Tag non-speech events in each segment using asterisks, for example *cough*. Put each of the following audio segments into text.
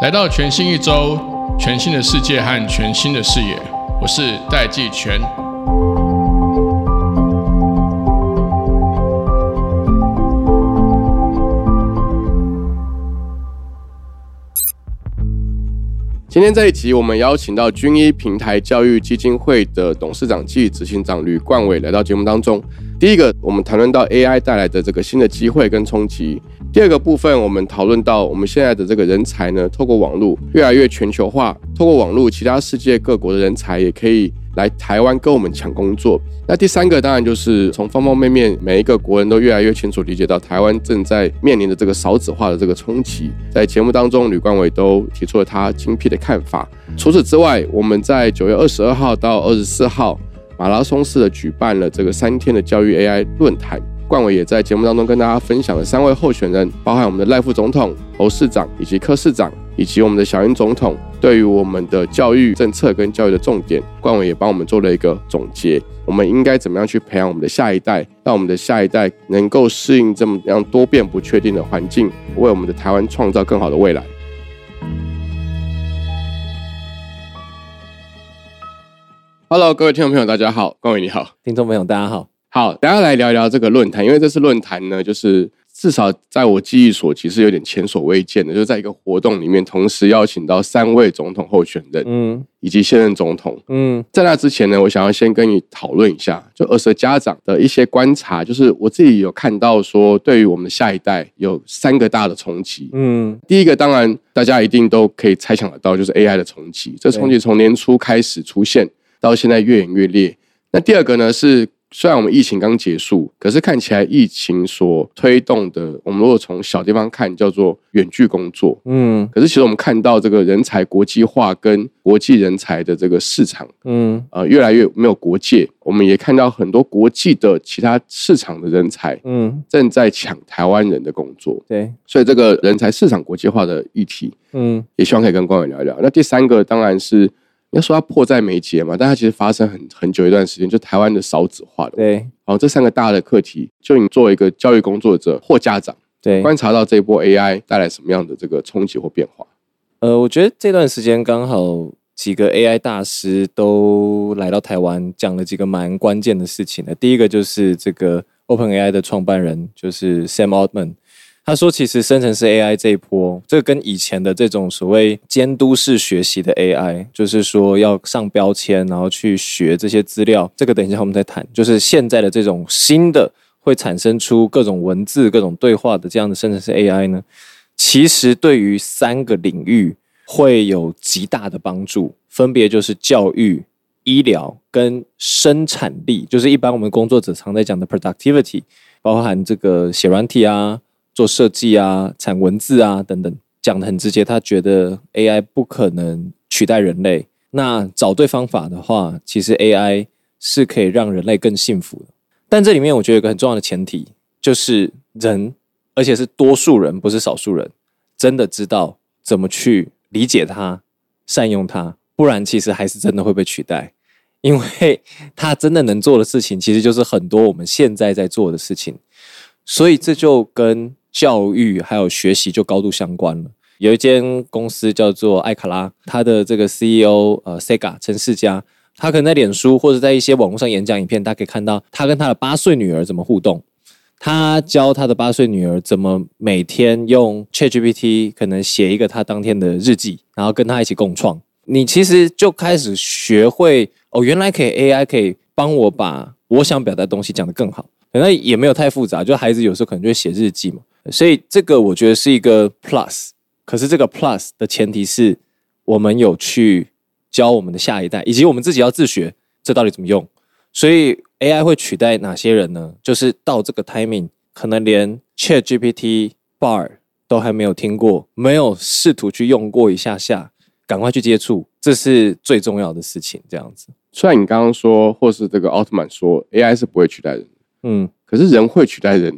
来到全新一周，全新的世界和全新的视野，我是戴季全。今天这一集，我们邀请到军医平台教育基金会的董事长暨执行长吕冠伟来到节目当中。第一个，我们谈论到 AI 带来的这个新的机会跟冲击；第二个部分，我们讨论到我们现在的这个人才呢，透过网络越来越全球化，透过网络，其他世界各国的人才也可以。来台湾跟我们抢工作。那第三个当然就是从方方面面，每一个国人都越来越清楚理解到台湾正在面临的这个少子化的这个冲击。在节目当中，吕冠伟都提出了他精辟的看法。除此之外，我们在九月二十二号到二十四号马拉松式的举办了这个三天的教育 AI 论坛。冠伟也在节目当中跟大家分享了三位候选人，包含我们的赖副总统、侯市长以及柯市长。以及我们的小英总统对于我们的教育政策跟教育的重点，冠伟也帮我们做了一个总结。我们应该怎么样去培养我们的下一代，让我们的下一代能够适应这么样多变不确定的环境，为我们的台湾创造更好的未来。Hello，各位听众朋友，大家好，冠伟你好，听众朋友大家好，好，大家来聊一聊这个论坛，因为这次论坛呢，就是。至少在我记忆所，其实有点前所未见的，就在一个活动里面，同时邀请到三位总统候选人，嗯，以及现任总统，嗯，在那之前呢，我想要先跟你讨论一下，就二十家长的一些观察，就是我自己有看到说，对于我们的下一代有三个大的冲击，嗯，第一个当然大家一定都可以猜想得到，就是 AI 的冲击，这冲击从年初开始出现，到现在越演越烈。那第二个呢是。虽然我们疫情刚结束，可是看起来疫情所推动的，我们如果从小地方看，叫做远距工作。嗯，可是其实我们看到这个人才国际化跟国际人才的这个市场，嗯，呃，越来越没有国界。我们也看到很多国际的其他市场的人才，嗯，正在抢台湾人的工作。对，所以这个人才市场国际化的议题，嗯，也希望可以跟官委聊一聊。那第三个当然是。要说它迫在眉睫嘛，但它其实发生很很久一段时间，就台湾的少子化的。对，好，这三个大的课题，就你作为一个教育工作者或家长，对，观察到这一波 AI 带来什么样的这个冲击或变化？呃，我觉得这段时间刚好几个 AI 大师都来到台湾，讲了几个蛮关键的事情的。第一个就是这个 OpenAI 的创办人，就是 Sam Altman。他说：“其实生成式 AI 这一波，这跟以前的这种所谓监督式学习的 AI，就是说要上标签，然后去学这些资料，这个等一下我们再谈。就是现在的这种新的会产生出各种文字、各种对话的这样的生成式 AI 呢，其实对于三个领域会有极大的帮助，分别就是教育、医疗跟生产力，就是一般我们工作者常在讲的 productivity，包含这个写软体啊。”做设计啊，产文字啊，等等，讲的很直接。他觉得 AI 不可能取代人类。那找对方法的话，其实 AI 是可以让人类更幸福的。但这里面我觉得有个很重要的前提，就是人，而且是多数人，不是少数人，真的知道怎么去理解它、善用它。不然，其实还是真的会被取代，因为它真的能做的事情，其实就是很多我们现在在做的事情。所以这就跟教育还有学习就高度相关了。有一间公司叫做艾卡拉，他的这个 CEO 呃 Sega 陈世佳，他可能在脸书或者在一些网络上演讲影片，大家可以看到他跟他的八岁女儿怎么互动。他教他的八岁女儿怎么每天用 ChatGPT 可能写一个他当天的日记，然后跟他一起共创。你其实就开始学会哦，原来可以 AI 可以帮我把我想表达的东西讲得更好。可能也没有太复杂，就孩子有时候可能就会写日记嘛，所以这个我觉得是一个 plus。可是这个 plus 的前提是我们有去教我们的下一代，以及我们自己要自学，这到底怎么用？所以 AI 会取代哪些人呢？就是到这个 timing，可能连 Chat GPT Bar 都还没有听过，没有试图去用过一下下，赶快去接触，这是最重要的事情。这样子，虽然你刚刚说，或是这个奥特曼说 AI 是不会取代人。嗯，可是人会取代人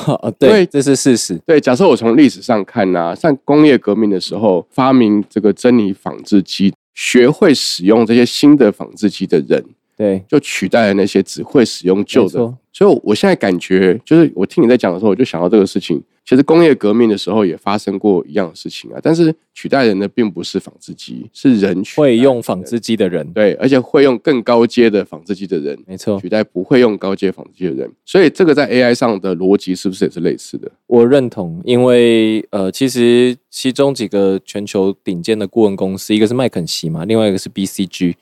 *laughs* 呐，对，这是事实。对，假设我从历史上看呐，像工业革命的时候发明这个珍妮纺织机，学会使用这些新的纺织机的人，对，就取代了那些只会使用旧的。所以我现在感觉，就是我听你在讲的时候，我就想到这个事情。其实工业革命的时候也发生过一样的事情啊，但是取代人的并不是纺织机，是人会用纺织机的人，对，而且会用更高阶的纺织机的人没错，取代不会用高阶纺织机的人。所以这个在 AI 上的逻辑是不是也是类似的？我认同，因为呃，其实其中几个全球顶尖的顾问公司，一个是麦肯锡嘛，另外一个是 BCG。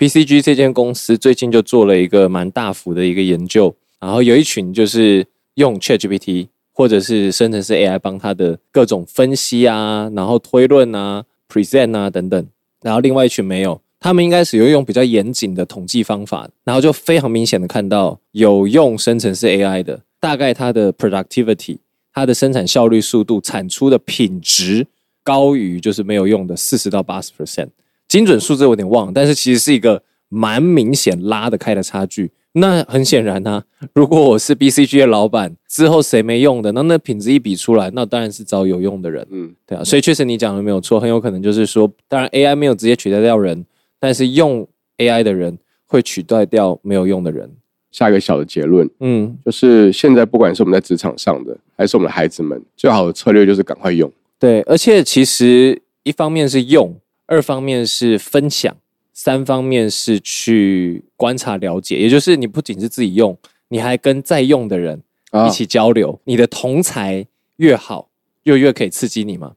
BCG 这间公司最近就做了一个蛮大幅的一个研究，然后有一群就是用 ChatGPT 或者是生成式 AI 帮他的各种分析啊，然后推论啊、present 啊等等，然后另外一群没有，他们应该是有用比较严谨的统计方法，然后就非常明显的看到有用生成式 AI 的，大概它的 productivity。它的生产效率、速度、产出的品质高于就是没有用的四十到八十 percent，精准数字有点忘，但是其实是一个蛮明显拉得开的差距。那很显然呢、如果我是 BCG 的老板，之后谁没用的，那那品质一比出来，那当然是找有用的人，嗯，对啊。所以确实你讲的没有错，很有可能就是说，当然 AI 没有直接取代掉人，但是用 AI 的人会取代掉没有用的人。下一个小的结论嗯，就是，现在不管是我们在职场上的，还是我们的孩子们，最好的策略就是赶快用。对，而且其实一方面是用，二方面是分享，三方面是去观察了解，也就是你不仅是自己用，你还跟在用的人啊一起交流，你的同才越好，就越可以刺激你嘛。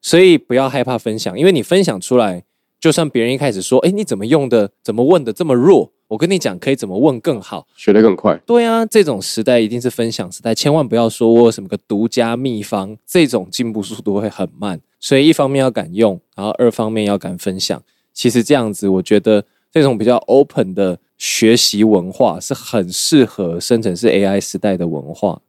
所以不要害怕分享，因为你分享出来，就算别人一开始说：“哎，你怎么用的？怎么问的这么弱？”我跟你讲，可以怎么问更好。学得更快。对啊，这种时代一定是分享时代，千万不要说我有什么个独家秘方，这种进步速度会很慢。所以一方面要敢用，然后二方面要敢分享。其实这样子，我觉得这种比较 open 的学习文化是很适合生成式 AI 时代的文化。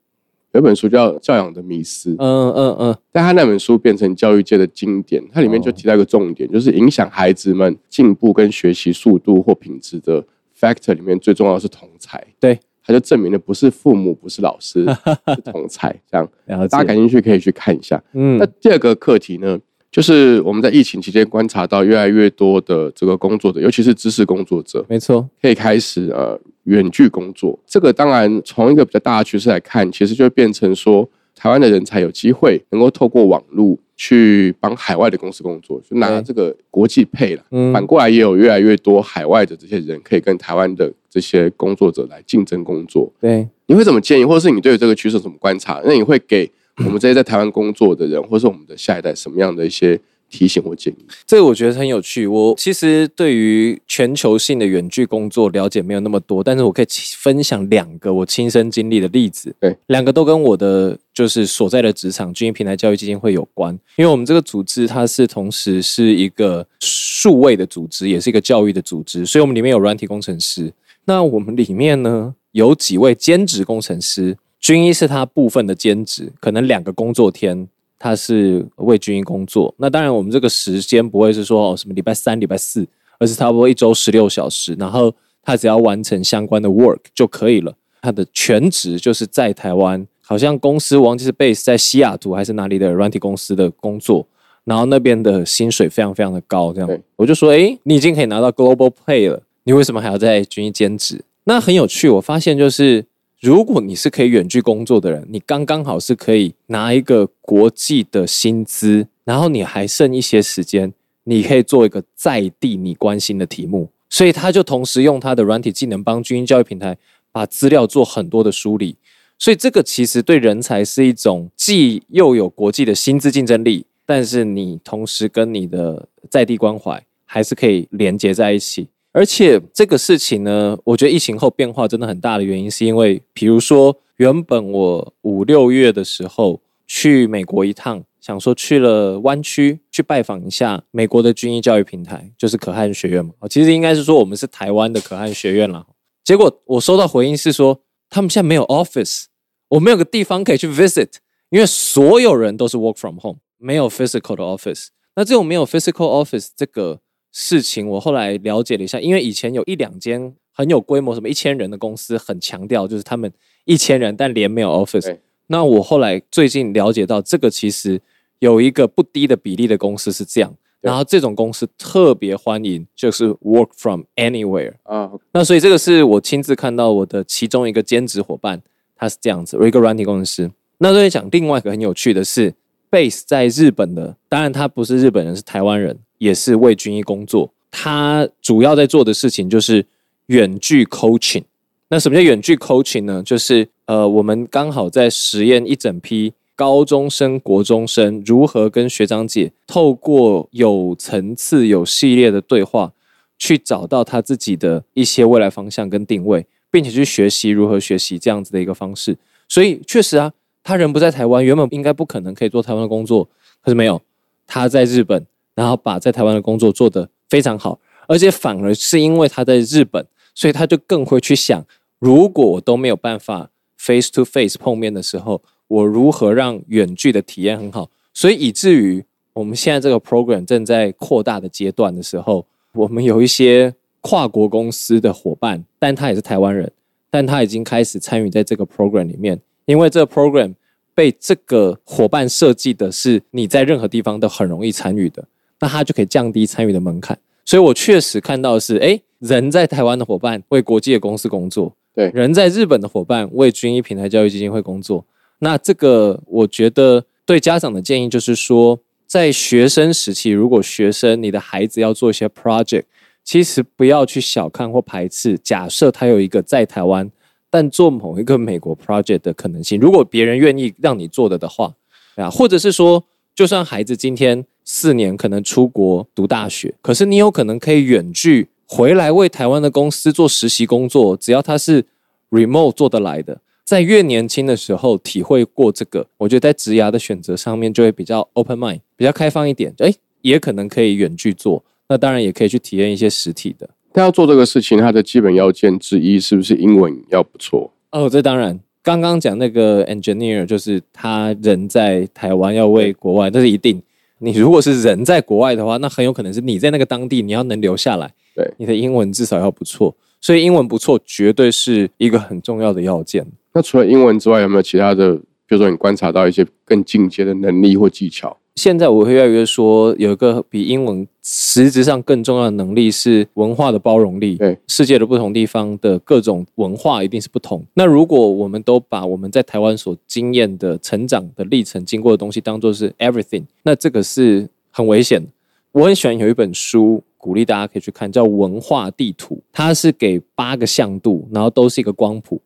有本书叫《教养的迷思》，嗯嗯嗯，但他那本书变成教育界的经典，它里面就哦提到一个重点，就是影响孩子们进步跟学习速度或品质的 factor 里面最重要的是同才。对，他就证明了不是父母，不是老师，*laughs* 是同才。这样，了大家感。兴趣可以去看一下。嗯那第二个课题呢，就是我们在疫情期间观察到越来越多的这个工作者，尤其是知识工作者，没错，可以开始呃远距工作。这个当然从一个比较大的趋势来看，其实就变成说，台湾的人才有机会能够透过网络去帮海外的公司工作，就拿这个国际配了。嗯反过来也有越来越多海外的这些人可以跟台湾的这些工作者来竞争工作。对，你会怎么建议，或者是你对于这个趋势怎么观察？那你会给我们这些在台湾工作的人，或是我们的下一代什么样的一些提醒或建议？这个我觉得很有趣。我其实对于全球性的远距工作了解没有那么多，但是我可以分享两个我亲身经历的例子。对，两个都跟我的就是所在的职场军医平台教育基金会有关。因为我们这个组织它是同时是一个数位的组织，也是一个教育的组织，所以我们里面有软体工程师。那我们里面呢有几位兼职工程师，军医是他部分的兼职，可能两个工作天他是为军医工作。那当然，我们这个时间不会是说哦什么礼拜三、礼拜四，而是差不多一周十六小时，然后他只要完成相关的 work 就可以了。他的全职就是在台湾，好像公司忘记是 base 在西雅图还是哪里的软体公司的工作，然后那边的薪水非常非常的高。这样，我就说，哎，你已经可以拿到 global pay 了，你为什么还要在军医兼职？那很有趣，我发现就是如果你是可以远距工作的人，你刚刚好是可以拿一个国际的薪资，然后你还剩一些时间，你可以做一个在地你关心的题目，所以他就同时用他的软体技能帮军医教育平台把资料做很多的梳理，所以这个其实对人才是一种既又有国际的薪资竞争力，但是你同时跟你的在地关怀还是可以连接在一起。而且这个事情呢，我觉得疫情后变化真的很大的原因，是因为比如说原本我五六月的时候去美国一趟，想说去了湾区去拜访一下美国的军医教育平台，就是可汗学院嘛。哦其实应该是说我们是台湾的可汗学院啦。结果我收到回应是说，他们现在没有 office，我没有个地方可以去 visit，因为所有人都是 work from home，没有 physical 的 office。那这种没有 physical office 这个事情，我后来了解了一下，因为以前有一两间很有规模，什么一千人的公司，很强调就是他们一千人，但连没有 office。那我后来最近了解到，这个其实有一个不低的比例的公司是这样，然后这种公司特别欢迎就是 work from anywhere 啊，那所以这个是我亲自看到我的其中一个兼职伙伴，他是这样子，我一个软体工程师。那这里讲另外一个很有趣的是，base 在日本的，当然他不是日本人，是台湾人，也是为军医工作。他主要在做的事情就是远距 coaching。那什么叫远距 coaching 呢？就是呃，我们刚好在实验一整批高中生、国中生如何跟学长姐透过有层次、有系列的对话，去找到他自己的一些未来方向跟定位，并且去学习如何学习这样子的一个方式。所以确实啊，他人不在台湾，原本应该不可能可以做台湾的工作，可是没有，他在日本，然后把在台湾的工作做得非常好，而且反而是因为他在日本。所以他就更会去想，如果我都没有办法 face to face 碰面的时候，我如何让远距的体验很好？所以以至于我们现在这个 program 正在扩大的阶段的时候，我们有一些跨国公司的伙伴，但他也是台湾人，但他已经开始参与在这个 program 里面，因为这个 program 被这个伙伴设计的是你在任何地方都很容易参与的，那它就可以降低参与的门槛。所以我确实看到的是，哎。人在台湾的伙伴为国际的公司工作，对；人在日本的伙伴为军医平台教育基金会工作。那这个，我觉得对家长的建议就是说，在学生时期，如果学生你的孩子要做一些 project，其实不要去小看或排斥。假设他有一个在台湾但做某一个美国 project 的可能性，如果别人愿意让你做的的话，啊，或者是说，就算孩子今天四年可能出国读大学，可是你有可能可以远距。回来为台湾的公司做实习工作，只要他是 remote 做得来的，在越年轻的时候体会过这个，我觉得在职涯的选择上面就会比较 open mind，比较开放一点。哎，也可能可以远距做，那当然也可以去体验一些实体的。他要做这个事情，他的基本要件之一是不是英文要不错？哦，这当然，刚刚讲那个 engineer 就是他人在台湾要为国外，这是一定。你如果是人在国外的话，那很有可能是你在那个当地，你要能留下来。对，你的英文至少要不错，所以英文不错绝对是一个很重要的要件。那除了英文之外，有没有其他的？比如说，你观察到一些更进阶的能力或技巧？现在我会越来越说，有一个比英文实质上更重要的能力是文化的包容力。对，世界的不同地方的各种文化一定是不同。那如果我们都把我们在台湾所经验的成长的历程、经过的东西当做是 everything，那这个是很危险的。我很喜欢有一本书。鼓励大家可以去看，叫文化地图，它是给八个向度，然后都是一个光谱。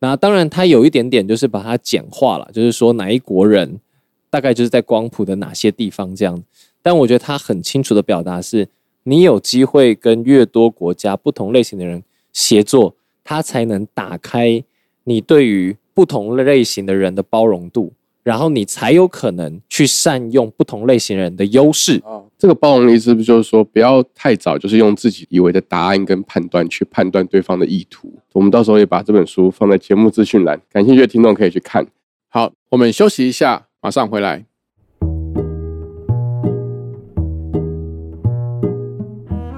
那当然，它有一点点就是把它简化了，就是说哪一国人大概就是在光谱的哪些地方这样。但我觉得它很清楚的表达是，你有机会跟越多国家不同类型的人协作，它才能打开你对于不同类型的人的包容度。然后你才有可能去善用不同类型人的优势。这个包容力是不是就是说，不要太早就是用自己以为的答案跟判断去判断对方的意图？我们到时候也把这本书放在节目资讯栏，感兴趣的听众可以去看。好，我们休息一下，马上回来。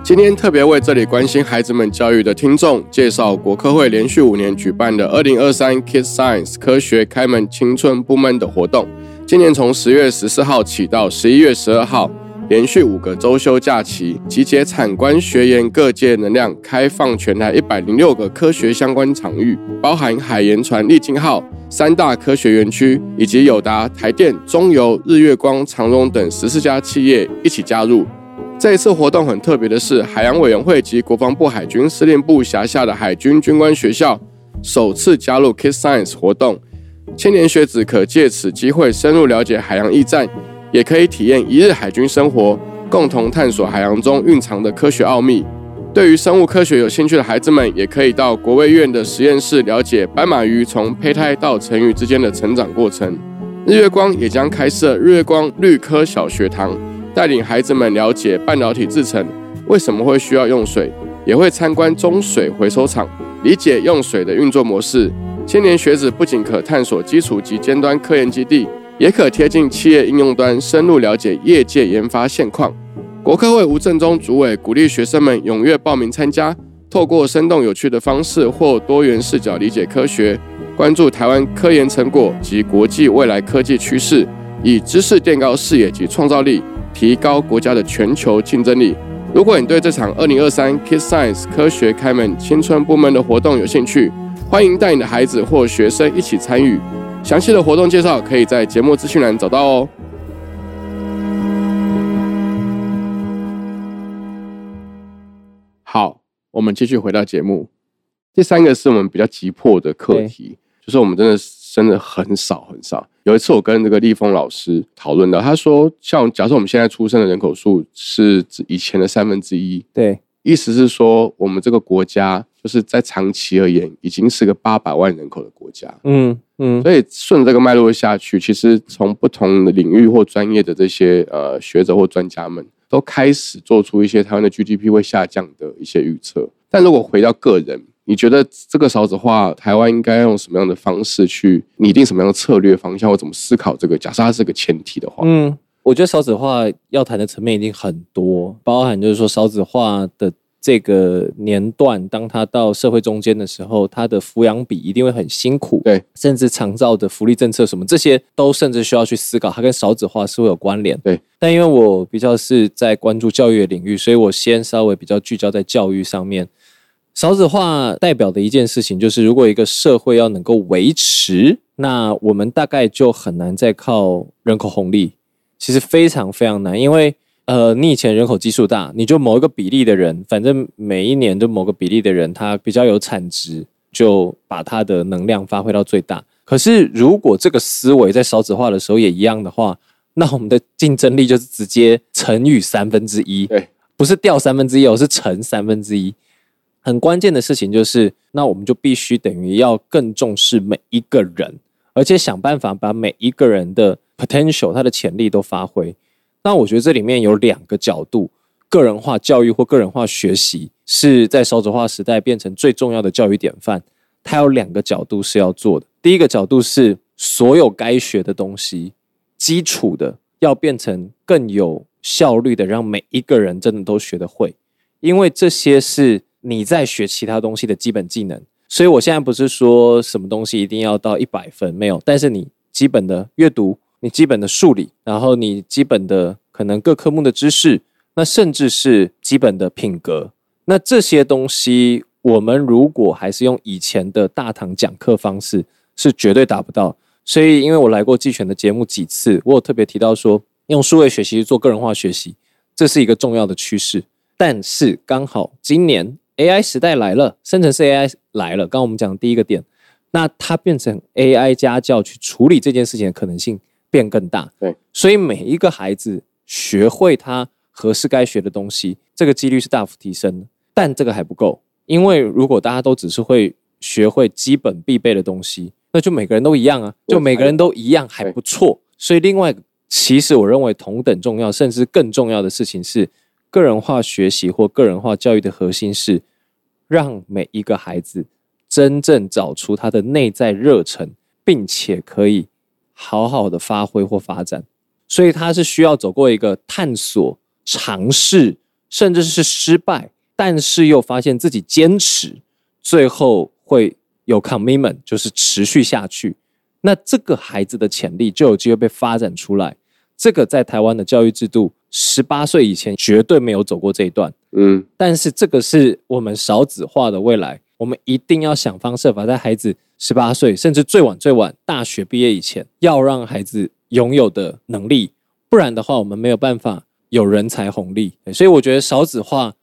今天特别为这里关心孩子们教育的听众介绍国科会连续五年举办的二零二三 Kids Science 科学开门青春不闷的活动。今年从十月十四号起到十一月十二号，连续五个周休假期，集结产官学研各界能量，开放全台一百零六个科学相关场域，包含海盐船、立金号三大科学园区，以及友达、台电、中油、日月光、长荣等十四家企业一起加入。这一次活动很特别的是，海洋委员会及国防部海军司令部辖下的海军军官学校首次加入 Kids Science 活动，青年学子可借此机会深入了解海洋驿站，也可以体验一日海军生活，共同探索海洋中蕴藏的科学奥秘。对于生物科学有兴趣的孩子们，也可以到国卫院的实验室了解斑马鱼从胚胎到成鱼之间的成长过程。日月光也将开设日月光绿科小学堂。带领孩子们了解半导体制成为什么会需要用水，也会参观中水回收厂，理解用水的运作模式。青年学子不仅可探索基础及尖端科研基地，也可贴近企业应用端，深入了解业界研发现况。国科会吴正中主委鼓励学生们踊跃报名参加，透过生动有趣的方式或多元视角理解科学，关注台湾科研成果及国际未来科技趋势，以知识垫高视野及创造力。提高国家的全球竞争力。如果你对这场二零二三 Kids Science 科学开门青春部门的活动有兴趣，欢迎带你的孩子或学生一起参与。详细的活动介绍可以在节目资讯栏找到哦。好，我们继续回到节目。第三个是我们比较急迫的课题，就是我们真的真的很少很少。有一次我跟这个立峰老师讨论到，他说，像假设我们现在出生的人口数是以前的三分之一，对，意思是说我们这个国家就是在长期而言已经是个八百万人口的国家。嗯嗯，所以顺着这个脉络下去，其实从不同的领域或专业的这些呃学者或专家们，都开始做出一些台湾的 GDP 会下降的一些预测。但如果回到个人，你觉得这个少子化，台湾应该用什么样的方式去拟定什么样的策略方向，或怎么思考这个？假设它是个前提的话，嗯，我觉得少子化要谈的层面一定很多，包含就是说少子化的这个年段，当他到社会中间的时候，他的抚养比一定会很辛苦，对，甚至长照的福利政策什么，这些都甚至需要去思考，它跟少子化是会有关联，对。但因为我比较是在关注教育的领域，所以我先稍微比较聚焦在教育上面。少子化代表的一件事情，就是如果一个社会要能够维持，那我们大概就很难再靠人口红利，其实非常非常难，因为呃，你以前人口基数大，你就某一个比例的人，反正每一年都某个比例的人，他比较有产值，就把他的能量发挥到最大。可是如果这个思维在少子化的时候也一样的话，那我们的竞争力就是直接乘以三分之一，对，不是掉三分之一，而是乘三分之一。很关键的事情就是，那我们就必须等于要更重视每一个人，而且想办法把每一个人的 potential，他的潜力都发挥。那我觉得这里面有两个角度：个人化教育或个人化学习是在少子化时代变成最重要的教育典范。它有两个角度是要做的。第一个角度是所有该学的东西，基础的要变成更有效率的，让每一个人真的都学得会，因为这些是。你在学其他东西的基本技能，所以我现在不是说什么东西一定要到一百分没有，但是你基本的阅读，你基本的数理，然后你基本的可能各科目的知识，那甚至是基本的品格，那这些东西我们如果还是用以前的大堂讲课方式，是绝对达不到。所以，因为我来过季选的节目几次，我有特别提到说，用数位学习做个人化学习，这是一个重要的趋势。但是刚好今年。AI 时代来了，生成式 AI 来了。刚刚我们讲的第一个点，那它变成 AI 家教去处理这件事情的可能性变更大。对，所以每一个孩子学会他合适该学的东西，这个几率是大幅提升的。但这个还不够，因为如果大家都只是会学会基本必备的东西，那就每个人都一样啊，就每个人都一样还不错。所以另外，其实我认为同等重要，甚至更重要的事情是，个人化学习或个人化教育的核心是。让每一个孩子真正找出他的内在热忱，并且可以好好的发挥或发展，所以他是需要走过一个探索、尝试，甚至是失败，但是又发现自己坚持，最后会有 commitment，就是持续下去。那这个孩子的潜力就有机会被发展出来。这个在台湾的教育制度，十八岁以前绝对没有走过这一段。嗯，但是这个是我们少子化的未来，我们一定要想方设法，在孩子十八岁，甚至最晚最晚大学毕业以前，要让孩子拥有的能力，不然的话，我们没有办法有人才红利。所以我觉得少子化，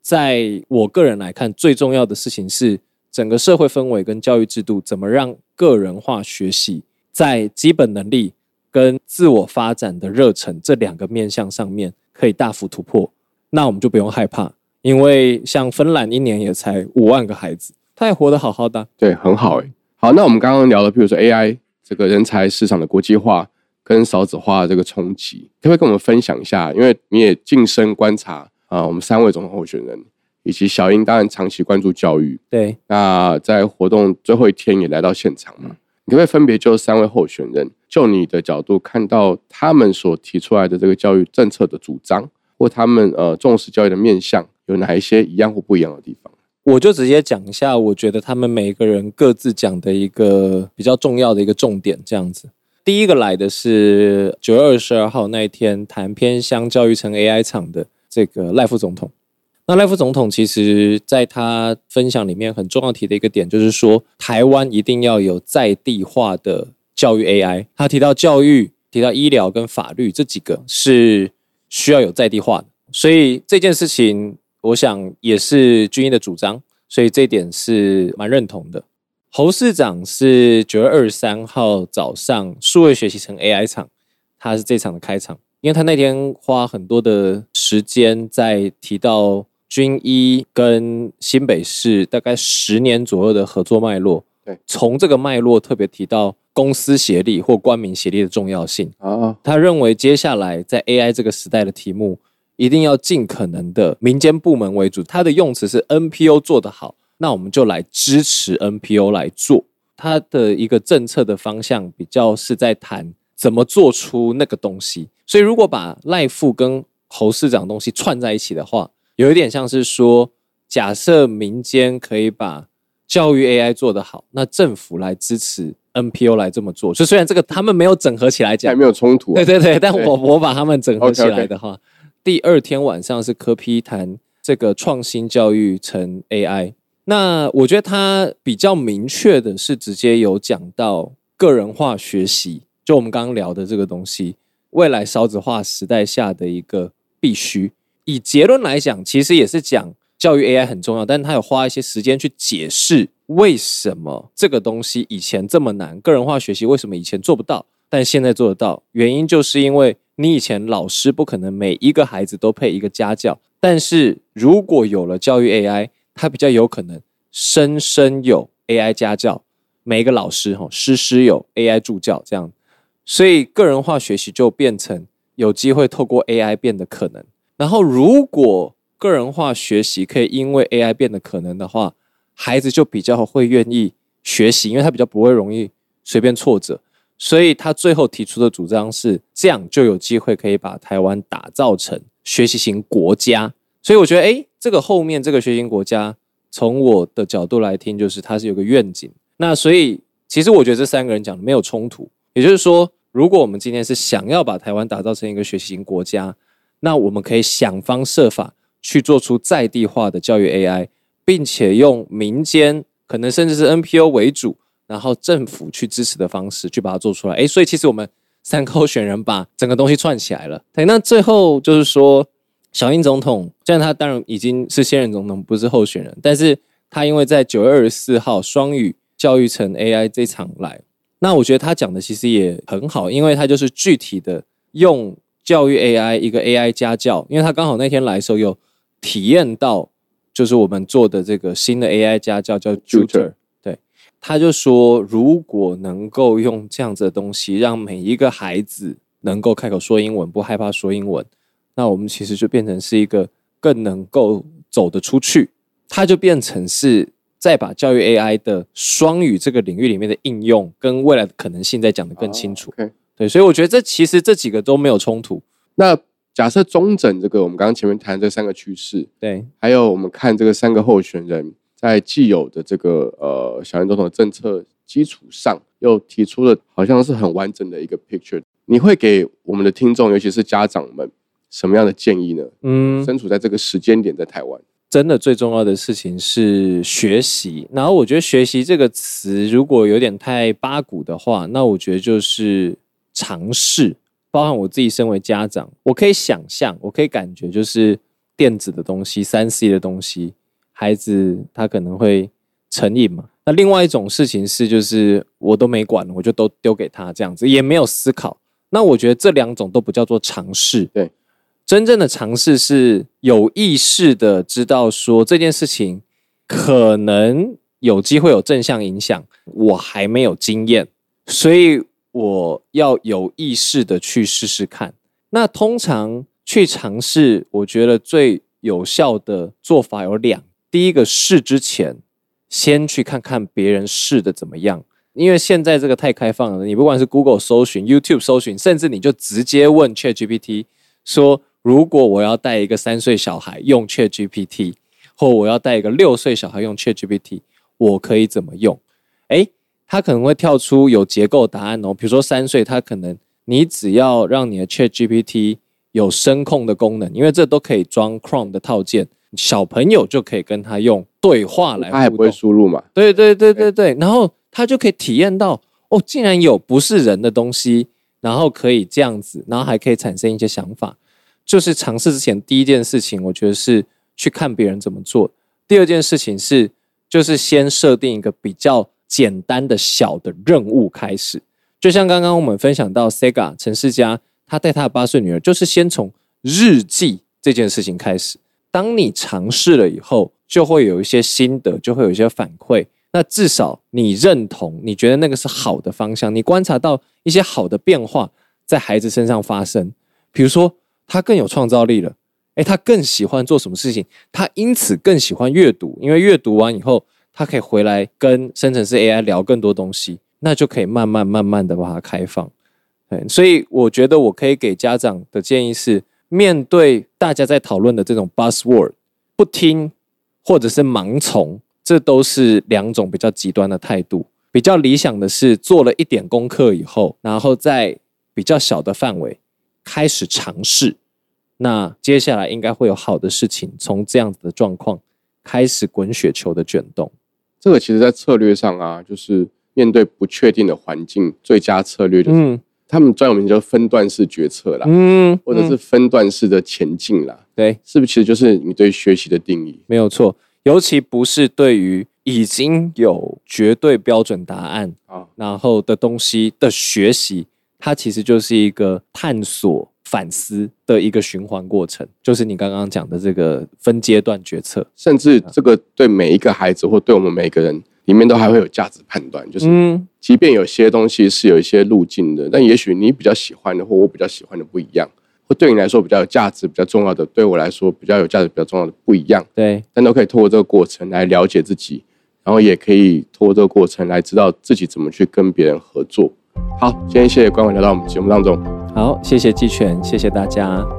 在我个人来看，最重要的事情是整个社会氛围跟教育制度，怎么让个人化学习在基本能力跟自我发展的热忱这两个面向上面可以大幅突破。那我们就不用害怕，因为像芬兰一年也才五万个孩子，他也活得好好的。对，很好哎。好，那我们刚刚聊的，比如说 AI 这个人才市场的国际化跟少子化这个冲击，可不可以跟我们分享一下？因为你也近身观察啊，我们三位总统候选人以及小英，当然长期关注教育。对，那在活动最后一天也来到现场嘛？你可不可以分别就三位候选人，就你的角度看到他们所提出来的这个教育政策的主张？或他们呃重视教育的面向有哪一些一样或不一样的地方？我就直接讲一下，我觉得他们每个人各自讲的一个比较重要的一个重点，这样子。第一个来的是九月二十二号那一天谈偏乡教育成 AI 厂的这个赖副总统。那赖副总统其实在他分享里面很重要提的一个点，就是说台湾一定要有在地化的教育 AI。他提到教育、提到医疗跟法律这几个是需要有在地化的，所以这件事情我想也是军医的主张，所以这点是蛮认同的。侯市长是九月二十三号早上数位学习成 AI 场，他是这场的开场，因为他那天花很多的时间在提到。军医跟新北市大概十年左右的合作脉络，对，从这个脉络特别提到公司协力或官民协力的重要性啊。他认为接下来在 AI 这个时代的题目，一定要尽可能的民间部门为主。它的用词是 NPO 做得好，那我们就来支持 NPO 来做。它的一个政策的方向比较是在谈怎么做出那个东西。所以如果把赖富跟侯市长东西串在一起的话，有一点像是说，假设民间可以把教育 AI 做得好，那政府来支持 NPO 来这么做。就虽然这个他们没有整合起来讲，还没有冲突。对对对，但我我把他们整合起来的话，第二天晚上是科批谈这个创新教育成 AI。那我觉得他比较明确的是直接有讲到个人化学习，就我们刚刚聊的这个东西，未来少子化时代下的一个必须。以结论来讲，其实也是讲教育 AI 很重要，但是他有花一些时间去解释为什么这个东西以前这么难，个人化学习为什么以前做不到，但现在做得到。原因就是因为你以前老师不可能每一个孩子都配一个家教，但是如果有了教育 AI，它比较有可能生生有 AI 家教，每一个老师哈师师有 AI 助教这样，所以个人化学习就变成有机会透过 AI 变得可能。然后，如果个人化学习可以因为 AI 变得可能的话，孩子就比较会愿意学习，因为他比较不会容易随便挫折。所以他最后提出的主张是，这样就有机会可以把台湾打造成学习型国家。所以我觉得，哎，这个后面这个学习型国家，从我的角度来听，就是它是有个愿景。那所以，其实我觉得这三个人讲的没有冲突。也就是说，如果我们今天是想要把台湾打造成一个学习型国家，那我们可以想方设法去做出在地化的教育 AI，并且用民间可能甚至是 NPO 为主，然后政府去支持的方式去把它做出来。诶，所以其实我们三个候选人把整个东西串起来了。对，那最后就是说，小英总统虽然他当然已经是现任总统，不是候选人，但是他因为在九月二十四号双语教育成 AI 这场来，那我觉得他讲的其实也很好，因为他就是具体的用。教育 AI 一个 AI 家教，因为他刚好那天来的时候有体验到，就是我们做的这个新的 AI 家教叫 Tutor，对，他就说如果能够用这样子的东西，让每一个孩子能够开口说英文，不害怕说英文，那我们其实就变成是一个更能够走得出去，他就变成是再把教育 AI 的双语这个领域里面的应用跟未来的可能性再讲得更清楚。对，所以我觉得这其实这几个都没有冲突。那假设中整这个，我们刚刚前面谈这三个趋势，对，还有我们看这个三个候选人在既有的这个呃小英总统的政策基础上，又提出了好像是很完整的一个 picture。你会给我们的听众，尤其是家长们，什么样的建议呢？嗯，身处在这个时间点，在台湾，真的最重要的事情是学习。然后我觉得“学习”这个词如果有点太八股的话，那我觉得就是。尝试，包含我自己身为家长，我可以想象，我可以感觉，就是电子的东西、三 C 的东西，孩子他可能会成瘾嘛。那另外一种事情是，就是我都没管，我就都丢给他这样子，也没有思考。那我觉得这两种都不叫做尝试。对，真正的尝试是有意识的知道说这件事情可能有机会有正向影响，我还没有经验，所以。我要有意识的去试试看。那通常去尝试，我觉得最有效的做法有两。第一个试之前，先去看看别人试的怎么样。因为现在这个太开放了，你不管是 Google 搜寻、YouTube 搜寻，甚至你就直接问 ChatGPT 说：如果我要带一个三岁小孩用 ChatGPT，或我要带一个六岁小孩用 ChatGPT，我可以怎么用？哎。它可能会跳出有结构答案哦。比如说三岁，它可能你只要让你的 Chat GPT 有声控的功能，因为这都可以装 Chrome 的套件，小朋友就可以跟他用对话来他也不会。输入嘛？对对对对对，然后他就可以体验到哦，竟然有不是人的东西，然后可以这样子，然后还可以产生一些想法。就是尝试之前第一件事情，我觉得是去看别人怎么做；第二件事情是，就是先设定一个比较简单的小的任务开始。就像刚刚我们分享到 Sega 陈世佳，他带他的八岁女儿，就是先从日记这件事情开始。当你尝试了以后，就会有一些心得，就会有一些反馈。那至少你认同，你觉得那个是好的方向，你观察到一些好的变化在孩子身上发生。比如说，他更有创造力了，诶，他更喜欢做什么事情，他因此更喜欢阅读，因为阅读完以后，他可以回来跟生成式 AI 聊更多东西，那就可以慢慢慢慢的把它开放。对，所以我觉得我可以给家长的建议是，面对大家在讨论的这种 buzzword，不听或者是盲从，这都是两种比较极端的态度。比较理想的是做了一点功课以后，然后在比较小的范围开始尝试，那接下来应该会有好的事情从这样子的状况开始滚雪球的卷动。这个其实在策略上啊，就是面对不确定的环境，最佳策略就是、嗯他们专有名叫分段式决策啦，嗯，或者是嗯分段式的前进啦，对，是不是？其实就是你对学习的定义。没有错，尤其不是对于已经有绝对标准答案啊，然后的东西的学习，它其实就是一个探索、反思的一个循环过程，就是你刚刚讲的这个分阶段决策。甚至这个对每一个孩子或对我们每一个人里面都还会有价值判断，就是嗯，即便有些东西是有一些路径的，但也许你比较喜欢的或我比较喜欢的不一样，或对你来说比较有价值、比较重要的，对我来说比较有价值、比较重要的不一样，对，但都可以透过这个过程来了解自己，然后也可以透过这个过程来知道自己怎么去跟别人合作。好，今天谢谢关伟来到我们节目当中。好，谢谢季全，谢谢大家。